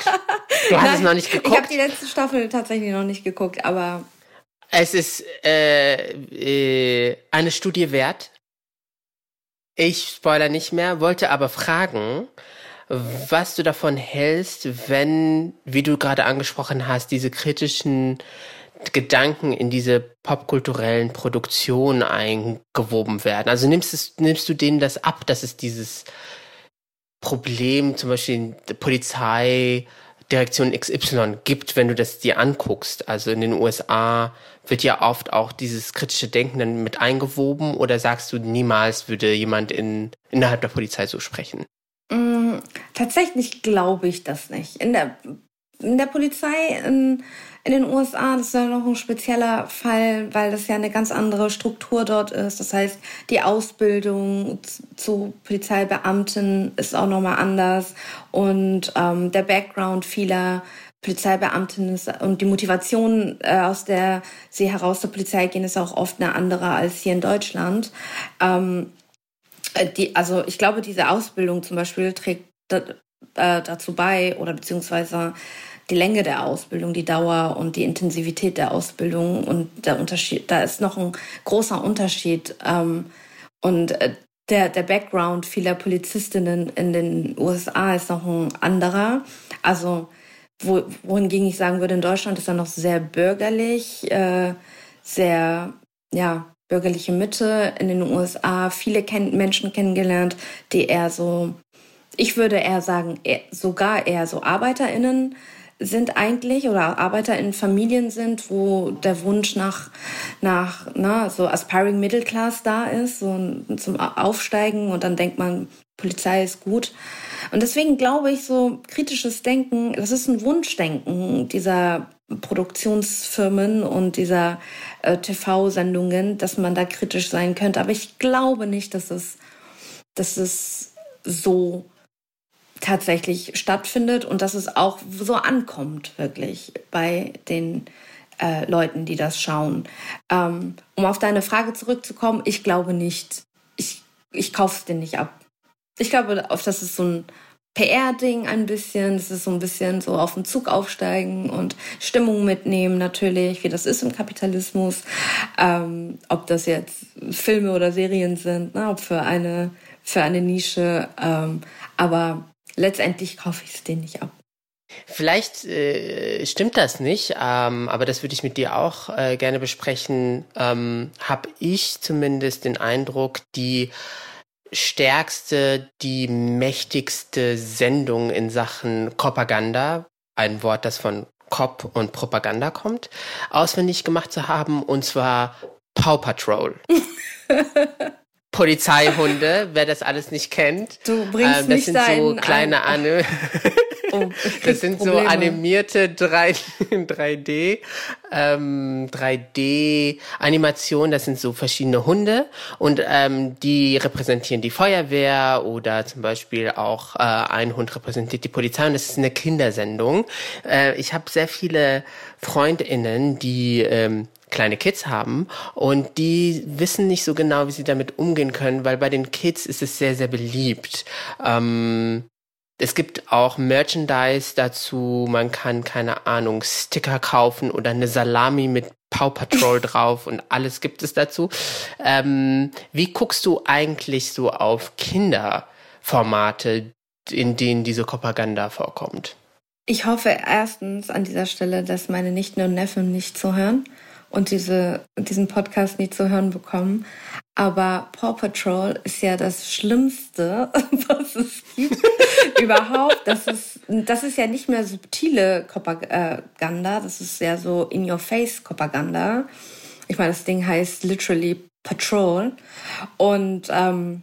du hast Nein, es noch nicht geguckt. Ich habe die letzte Staffel tatsächlich noch nicht geguckt, aber es ist äh, äh, eine Studie wert. Ich spoiler nicht mehr, wollte aber fragen, was du davon hältst, wenn, wie du gerade angesprochen hast, diese kritischen Gedanken in diese popkulturellen Produktionen eingewoben werden. Also nimmst, es, nimmst du denen das ab, dass es dieses Problem zum Beispiel der Polizei, Direktion XY gibt, wenn du das dir anguckst. Also in den USA wird ja oft auch dieses kritische Denken dann mit eingewoben oder sagst du, niemals würde jemand in, innerhalb der Polizei so sprechen? Mm, tatsächlich glaube ich das nicht. In der, in der Polizei in, in den USA, das ist ja noch ein spezieller Fall, weil das ja eine ganz andere Struktur dort ist. Das heißt, die Ausbildung zu Polizeibeamten ist auch nochmal anders und ähm, der Background vieler Polizeibeamten ist, und die Motivation, äh, aus der sie heraus zur Polizei gehen, ist auch oft eine andere als hier in Deutschland. Ähm, äh, die, also ich glaube, diese Ausbildung zum Beispiel trägt äh, dazu bei oder beziehungsweise die Länge der Ausbildung, die Dauer und die Intensivität der Ausbildung und der Unterschied, da ist noch ein großer Unterschied. Ähm, und äh, der, der Background vieler Polizistinnen in den USA ist noch ein anderer. Also wo, wohingegen ich sagen würde, in Deutschland ist er noch sehr bürgerlich, äh, sehr ja bürgerliche Mitte. In den USA viele kenn Menschen kennengelernt, die eher so, ich würde eher sagen, eher, sogar eher so ArbeiterInnen sind eigentlich oder Arbeiter in Familien sind, wo der Wunsch nach, nach na, so aspiring Middle Class da ist, so zum Aufsteigen und dann denkt man, Polizei ist gut. Und deswegen glaube ich, so kritisches Denken, das ist ein Wunschdenken dieser Produktionsfirmen und dieser äh, TV-Sendungen, dass man da kritisch sein könnte. Aber ich glaube nicht, dass es, dass es so tatsächlich stattfindet und dass es auch so ankommt, wirklich bei den äh, Leuten, die das schauen. Ähm, um auf deine Frage zurückzukommen, ich glaube nicht. Ich, ich kaufe es dir nicht ab. Ich glaube, das ist so ein PR-Ding ein bisschen. Das ist so ein bisschen so auf den Zug aufsteigen und Stimmung mitnehmen natürlich, wie das ist im Kapitalismus. Ähm, ob das jetzt Filme oder Serien sind, ne, ob für eine, für eine Nische. Ähm, aber letztendlich kaufe ich es denen nicht ab. Vielleicht äh, stimmt das nicht, ähm, aber das würde ich mit dir auch äh, gerne besprechen. Ähm, Habe ich zumindest den Eindruck, die stärkste, die mächtigste Sendung in Sachen Propaganda, ein Wort, das von Cop und Propaganda kommt, auswendig gemacht zu haben, und zwar Paw Patrol. Polizeihunde, wer das alles nicht kennt. Du bringst ähm, das sind so kleine Anne. Oh, das sind Probleme. so animierte 3, 3D, ähm, 3D-Animationen. Das sind so verschiedene Hunde und ähm, die repräsentieren die Feuerwehr oder zum Beispiel auch äh, ein Hund repräsentiert die Polizei und das ist eine Kindersendung. Äh, ich habe sehr viele Freundinnen, die ähm, kleine Kids haben und die wissen nicht so genau, wie sie damit umgehen können, weil bei den Kids ist es sehr, sehr beliebt. Ähm, es gibt auch Merchandise dazu, man kann, keine Ahnung, Sticker kaufen oder eine Salami mit Paw Patrol drauf und alles gibt es dazu. Ähm, wie guckst du eigentlich so auf Kinderformate, in denen diese Propaganda vorkommt? Ich hoffe erstens an dieser Stelle, dass meine Nichten und Neffen nicht zuhören und diese, diesen Podcast nie zu hören bekommen. Aber Paw Patrol ist ja das Schlimmste, was es gibt überhaupt. Das ist, das ist ja nicht mehr subtile Propaganda, das ist ja so in-your-face-Propaganda. Ich meine, das Ding heißt literally Patrol. Und ähm,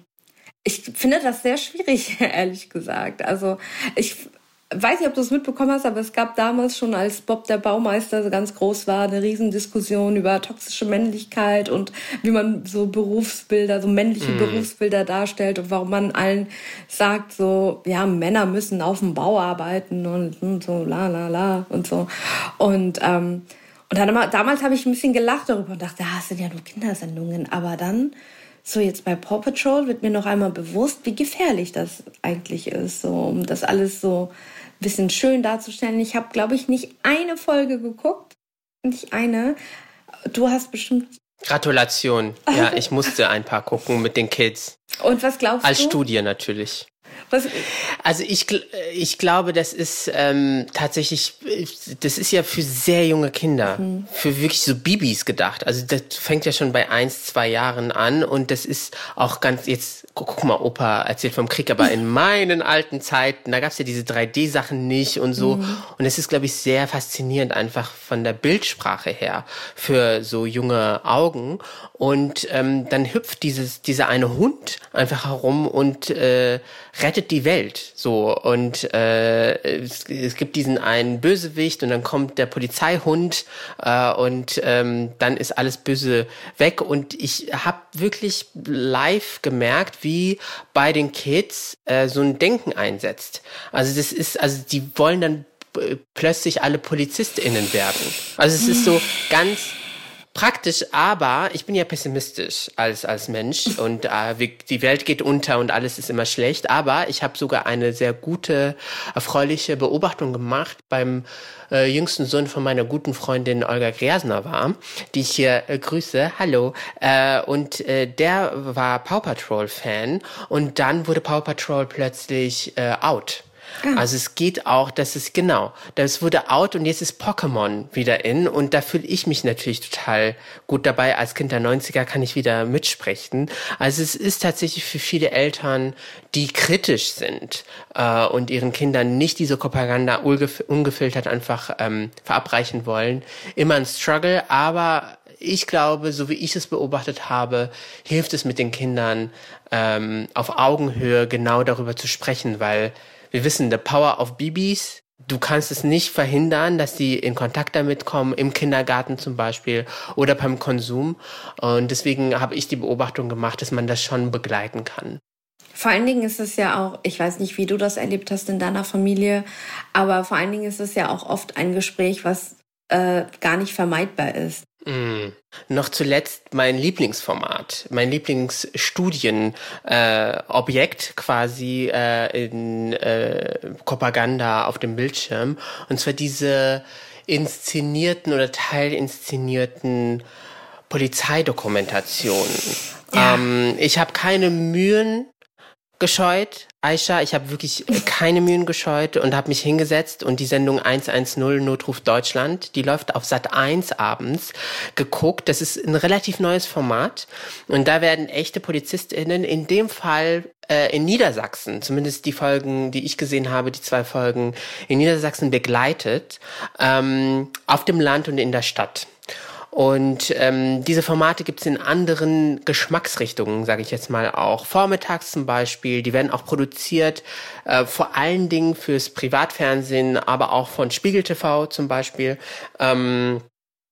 ich finde das sehr schwierig, ehrlich gesagt. Also ich weiß nicht, ob du es mitbekommen hast, aber es gab damals schon, als Bob der Baumeister ganz groß war, eine Riesendiskussion über toxische Männlichkeit und wie man so Berufsbilder, so männliche mm. Berufsbilder darstellt und warum man allen sagt, so, ja, Männer müssen auf dem Bau arbeiten und, und so, la, la, la und so. Und, ähm, und dann damals habe ich ein bisschen gelacht darüber und dachte, ah, das sind ja nur Kindersendungen. Aber dann, so jetzt bei Paw Patrol, wird mir noch einmal bewusst, wie gefährlich das eigentlich ist, so, um das alles so bisschen schön darzustellen. Ich habe, glaube ich, nicht eine Folge geguckt. Nicht eine. Du hast bestimmt. Gratulation. Ja, ich musste ein paar gucken mit den Kids. Und was glaubst Als du? Als Studie natürlich. Was? Also ich, ich glaube, das ist ähm, tatsächlich, das ist ja für sehr junge Kinder, mhm. für wirklich so Bibis gedacht. Also das fängt ja schon bei eins, zwei Jahren an und das ist auch ganz, jetzt guck mal, Opa erzählt vom Krieg, aber in meinen alten Zeiten, da gab's ja diese 3D-Sachen nicht und so. Mhm. Und es ist, glaube ich, sehr faszinierend einfach von der Bildsprache her für so junge Augen. Und ähm, dann hüpft dieses, dieser eine Hund einfach herum und äh, rettet die Welt. So und äh, es, es gibt diesen einen Bösewicht und dann kommt der Polizeihund äh, und ähm, dann ist alles Böse weg. Und ich habe wirklich live gemerkt, wie bei den Kids äh, so ein Denken einsetzt. Also das ist, also die wollen dann plötzlich alle PolizistInnen werden. Also es ist so ganz praktisch, aber ich bin ja pessimistisch als, als Mensch und äh, die Welt geht unter und alles ist immer schlecht. Aber ich habe sogar eine sehr gute, erfreuliche Beobachtung gemacht beim äh, jüngsten Sohn von meiner guten Freundin Olga Griasner war, die ich hier äh, grüße. Hallo. Äh, und äh, der war Paw Patrol Fan und dann wurde Paw Patrol plötzlich äh, out. Ah. Also es geht auch, das ist genau, das wurde out und jetzt ist Pokémon wieder in und da fühle ich mich natürlich total gut dabei. Als Kind der 90er kann ich wieder mitsprechen. Also es ist tatsächlich für viele Eltern, die kritisch sind äh, und ihren Kindern nicht diese Propaganda ungefiltert einfach ähm, verabreichen wollen, immer ein Struggle, aber ich glaube, so wie ich es beobachtet habe, hilft es mit den Kindern ähm, auf Augenhöhe genau darüber zu sprechen, weil wir wissen, the power of Bibis, du kannst es nicht verhindern, dass sie in Kontakt damit kommen, im Kindergarten zum Beispiel oder beim Konsum. Und deswegen habe ich die Beobachtung gemacht, dass man das schon begleiten kann. Vor allen Dingen ist es ja auch, ich weiß nicht, wie du das erlebt hast in deiner Familie, aber vor allen Dingen ist es ja auch oft ein Gespräch, was äh, gar nicht vermeidbar ist. Mm. Noch zuletzt mein Lieblingsformat, mein Lieblingsstudienobjekt äh, quasi äh, in äh, Propaganda auf dem Bildschirm. Und zwar diese inszenierten oder teilinszenierten Polizeidokumentationen. Ja. Ähm, ich habe keine Mühen gescheut, Aisha. Ich habe wirklich keine Mühen gescheut und habe mich hingesetzt und die Sendung 110 Notruf Deutschland, die läuft auf Sat 1 abends, geguckt. Das ist ein relativ neues Format und da werden echte PolizistInnen, in dem Fall äh, in Niedersachsen, zumindest die Folgen, die ich gesehen habe, die zwei Folgen in Niedersachsen begleitet, ähm, auf dem Land und in der Stadt. Und ähm, diese Formate gibt es in anderen Geschmacksrichtungen, sage ich jetzt mal auch. Vormittags zum Beispiel, die werden auch produziert, äh, vor allen Dingen fürs Privatfernsehen, aber auch von Spiegel TV zum Beispiel. Ähm,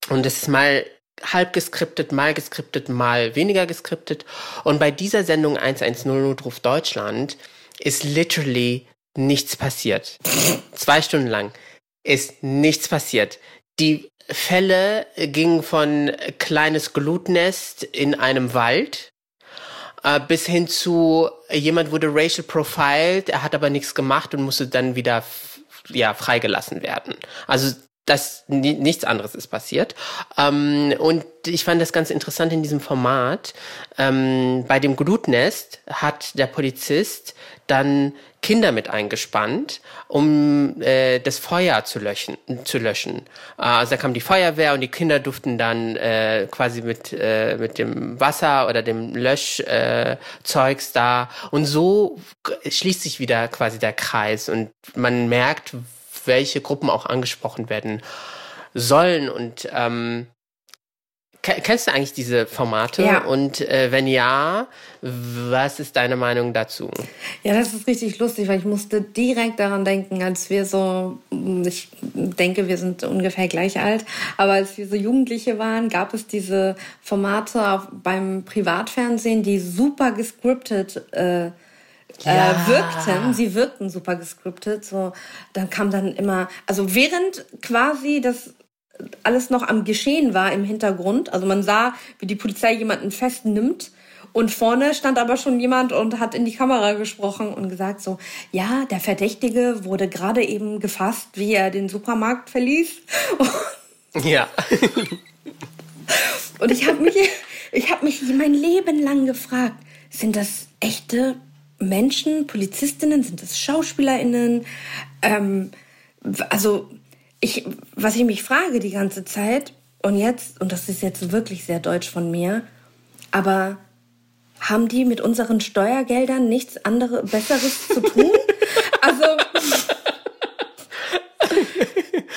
und das ist mal halb geskriptet, mal geskriptet, mal weniger geskriptet. Und bei dieser Sendung 110 Notruf Deutschland ist literally nichts passiert. Zwei Stunden lang ist nichts passiert. Die Fälle gingen von kleines Glutnest in einem Wald äh, bis hin zu jemand wurde racial profiled, er hat aber nichts gemacht und musste dann wieder ja freigelassen werden. Also das nichts anderes ist passiert. Ähm, und ich fand das ganz interessant in diesem Format. Ähm, bei dem Glutnest hat der Polizist dann Kinder mit eingespannt, um äh, das Feuer zu löschen. Zu löschen. Äh, also da kam die Feuerwehr und die Kinder durften dann äh, quasi mit äh, mit dem Wasser oder dem Löschzeugs äh, da und so schließt sich wieder quasi der Kreis und man merkt, welche Gruppen auch angesprochen werden sollen und ähm, Kennst du eigentlich diese Formate? Ja. Und äh, wenn ja, was ist deine Meinung dazu? Ja, das ist richtig lustig, weil ich musste direkt daran denken, als wir so, ich denke, wir sind ungefähr gleich alt, aber als wir so Jugendliche waren, gab es diese Formate auf, beim Privatfernsehen, die super gescriptet äh, ja. äh, wirkten. Sie wirkten super gescriptet. So, dann kam dann immer, also während quasi das alles noch am Geschehen war im Hintergrund. Also man sah, wie die Polizei jemanden festnimmt. Und vorne stand aber schon jemand und hat in die Kamera gesprochen und gesagt so, ja, der Verdächtige wurde gerade eben gefasst, wie er den Supermarkt verließ. Ja. und ich habe mich, ich habe mich mein Leben lang gefragt, sind das echte Menschen, Polizistinnen, sind das SchauspielerInnen? Ähm, also ich, was ich mich frage die ganze Zeit, und jetzt, und das ist jetzt wirklich sehr deutsch von mir, aber haben die mit unseren Steuergeldern nichts anderes, Besseres zu tun? also,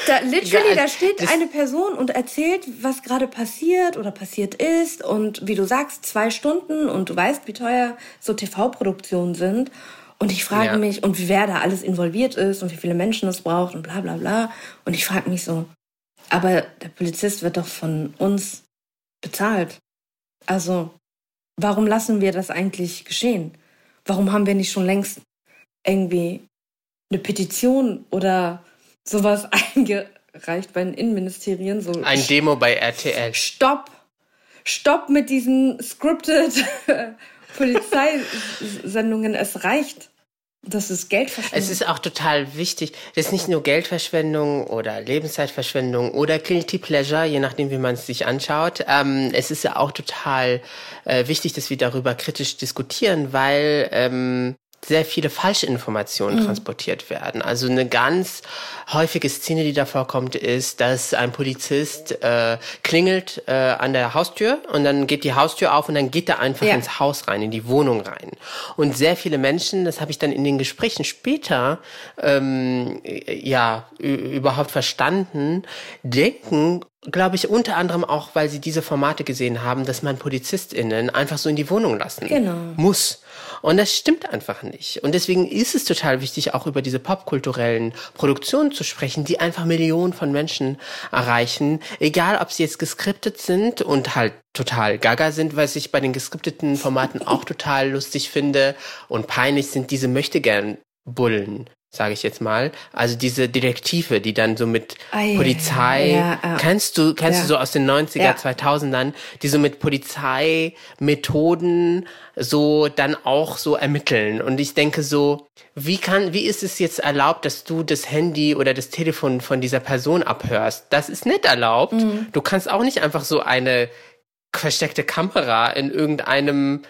da, literally, da steht eine Person und erzählt, was gerade passiert oder passiert ist und wie du sagst, zwei Stunden und du weißt, wie teuer so TV-Produktionen sind. Und ich frage ja. mich, und wer da alles involviert ist und wie viele Menschen es braucht und bla bla bla. Und ich frage mich so, aber der Polizist wird doch von uns bezahlt. Also, warum lassen wir das eigentlich geschehen? Warum haben wir nicht schon längst irgendwie eine Petition oder sowas eingereicht bei den Innenministerien? So Ein Demo bei RTL. Stopp! Stopp mit diesen scripted Polizeisendungen. Es reicht. Das ist Geldverschwendung. Es ist auch total wichtig. Das ist nicht nur Geldverschwendung oder Lebenszeitverschwendung oder Guilty Pleasure, je nachdem, wie man es sich anschaut. Ähm, es ist ja auch total äh, wichtig, dass wir darüber kritisch diskutieren, weil ähm, sehr viele Falschinformationen mhm. transportiert werden. Also eine ganz häufige Szene, die da vorkommt, ist, dass ein Polizist äh, klingelt äh, an der Haustür und dann geht die Haustür auf und dann geht er einfach ja. ins Haus rein, in die Wohnung rein. Und sehr viele Menschen, das habe ich dann in den Gesprächen später ähm, ja überhaupt verstanden, denken glaube ich, unter anderem auch, weil sie diese Formate gesehen haben, dass man PolizistInnen einfach so in die Wohnung lassen genau. muss. Und das stimmt einfach nicht. Und deswegen ist es total wichtig, auch über diese popkulturellen Produktionen zu sprechen, die einfach Millionen von Menschen erreichen. Egal, ob sie jetzt geskriptet sind und halt total gaga sind, was ich bei den geskripteten Formaten auch total lustig finde und peinlich sind diese Möchtegern Bullen, sage ich jetzt mal. Also diese Detektive, die dann so mit ah, Polizei, ja, ja. kennst du, kennst ja. du so aus den 90er, ja. 2000ern, die so mit Polizeimethoden so dann auch so ermitteln. Und ich denke so, wie kann, wie ist es jetzt erlaubt, dass du das Handy oder das Telefon von dieser Person abhörst? Das ist nicht erlaubt. Mhm. Du kannst auch nicht einfach so eine versteckte Kamera in irgendeinem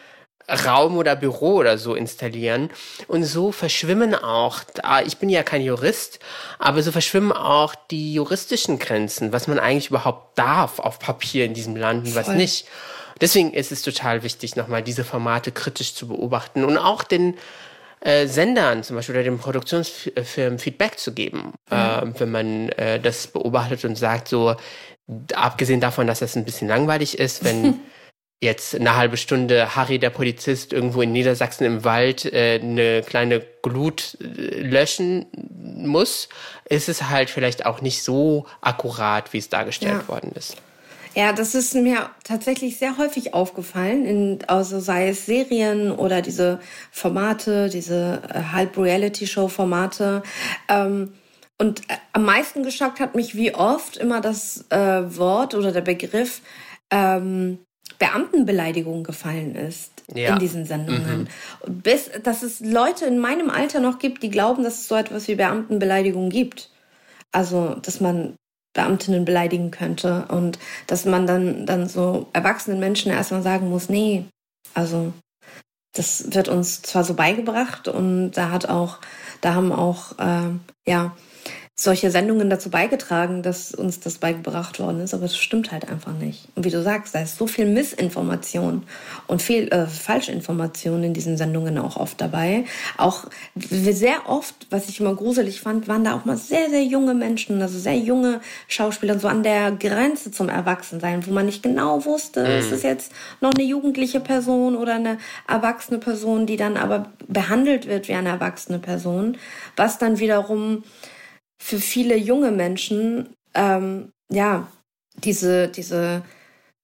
Raum oder Büro oder so installieren. Und so verschwimmen auch, ich bin ja kein Jurist, aber so verschwimmen auch die juristischen Grenzen, was man eigentlich überhaupt darf auf Papier in diesem Land und was Voll. nicht. Deswegen ist es total wichtig, nochmal diese Formate kritisch zu beobachten und auch den äh, Sendern zum Beispiel oder den Produktionsfirmen Feedback zu geben, mhm. äh, wenn man äh, das beobachtet und sagt, so, abgesehen davon, dass das ein bisschen langweilig ist, wenn jetzt eine halbe Stunde Harry, der Polizist, irgendwo in Niedersachsen im Wald äh, eine kleine Glut äh, löschen muss, ist es halt vielleicht auch nicht so akkurat, wie es dargestellt ja. worden ist. Ja, das ist mir tatsächlich sehr häufig aufgefallen, in, also sei es Serien oder diese Formate, diese äh, Halb-Reality-Show-Formate. Ähm, und äh, am meisten geschockt hat mich, wie oft immer das äh, Wort oder der Begriff ähm, Beamtenbeleidigung gefallen ist ja. in diesen Sendungen. Mhm. Bis, dass es Leute in meinem Alter noch gibt, die glauben, dass es so etwas wie Beamtenbeleidigung gibt. Also, dass man Beamtinnen beleidigen könnte und dass man dann, dann so erwachsenen Menschen erstmal sagen muss, nee, also das wird uns zwar so beigebracht und da hat auch, da haben auch, äh, ja, solche Sendungen dazu beigetragen, dass uns das beigebracht worden ist, aber es stimmt halt einfach nicht. Und wie du sagst, da ist so viel Missinformation und viel äh, Falschinformation in diesen Sendungen auch oft dabei. Auch sehr oft, was ich immer gruselig fand, waren da auch mal sehr, sehr junge Menschen, also sehr junge Schauspieler, so an der Grenze zum Erwachsensein, wo man nicht genau wusste, mhm. ist es jetzt noch eine jugendliche Person oder eine erwachsene Person, die dann aber behandelt wird wie eine erwachsene Person, was dann wiederum für viele junge Menschen, ähm, ja, diese, diese,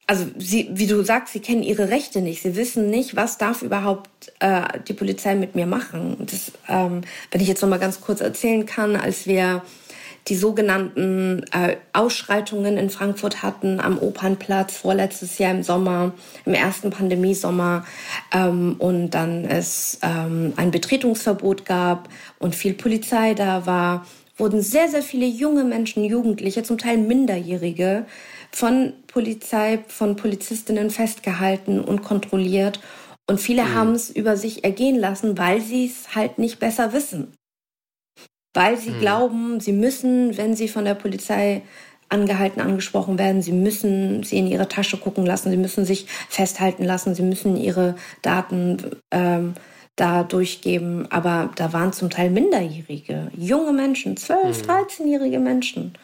also sie, wie du sagst, sie kennen ihre Rechte nicht. Sie wissen nicht, was darf überhaupt äh, die Polizei mit mir machen. Das, ähm, wenn ich jetzt noch mal ganz kurz erzählen kann, als wir die sogenannten äh, Ausschreitungen in Frankfurt hatten am Opernplatz vorletztes Jahr im Sommer, im ersten Pandemiesommer ähm, und dann es ähm, ein Betretungsverbot gab und viel Polizei da war wurden sehr, sehr viele junge Menschen, Jugendliche, zum Teil Minderjährige, von Polizei, von Polizistinnen festgehalten und kontrolliert. Und viele mhm. haben es über sich ergehen lassen, weil sie es halt nicht besser wissen. Weil sie mhm. glauben, sie müssen, wenn sie von der Polizei angehalten, angesprochen werden, sie müssen sie in ihre Tasche gucken lassen, sie müssen sich festhalten lassen, sie müssen ihre Daten ähm, da durchgeben. Aber da waren zum Teil Minderjährige, junge Menschen, 12, mhm. 13-jährige Menschen.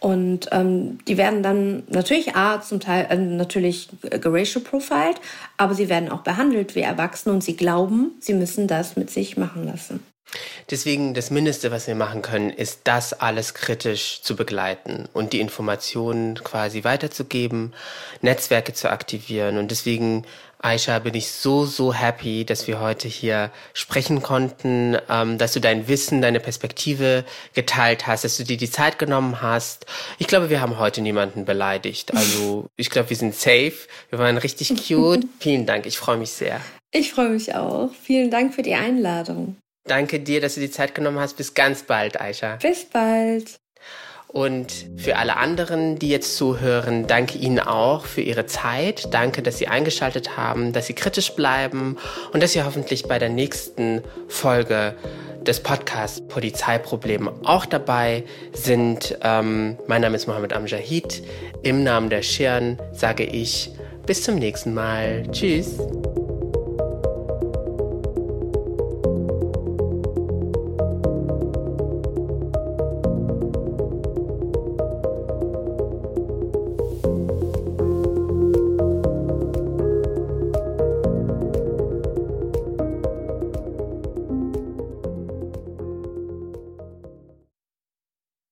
Und ähm, die werden dann natürlich A, zum Teil äh, natürlich geracial profiled, aber sie werden auch behandelt wie Erwachsene und sie glauben, sie müssen das mit sich machen lassen. Deswegen das Mindeste, was wir machen können, ist das alles kritisch zu begleiten und die Informationen quasi weiterzugeben, Netzwerke zu aktivieren. Und deswegen Aisha, bin ich so, so happy, dass wir heute hier sprechen konnten, ähm, dass du dein Wissen, deine Perspektive geteilt hast, dass du dir die Zeit genommen hast. Ich glaube, wir haben heute niemanden beleidigt. Also ich glaube, wir sind safe. Wir waren richtig cute. Vielen Dank, ich freue mich sehr. Ich freue mich auch. Vielen Dank für die Einladung. Danke dir, dass du die Zeit genommen hast. Bis ganz bald, Aisha. Bis bald. Und für alle anderen, die jetzt zuhören, danke Ihnen auch für Ihre Zeit. Danke, dass Sie eingeschaltet haben, dass Sie kritisch bleiben und dass Sie hoffentlich bei der nächsten Folge des Podcasts Polizeiprobleme auch dabei sind. Ähm, mein Name ist Mohammed Amjahid. Im Namen der Schirn sage ich bis zum nächsten Mal. Tschüss.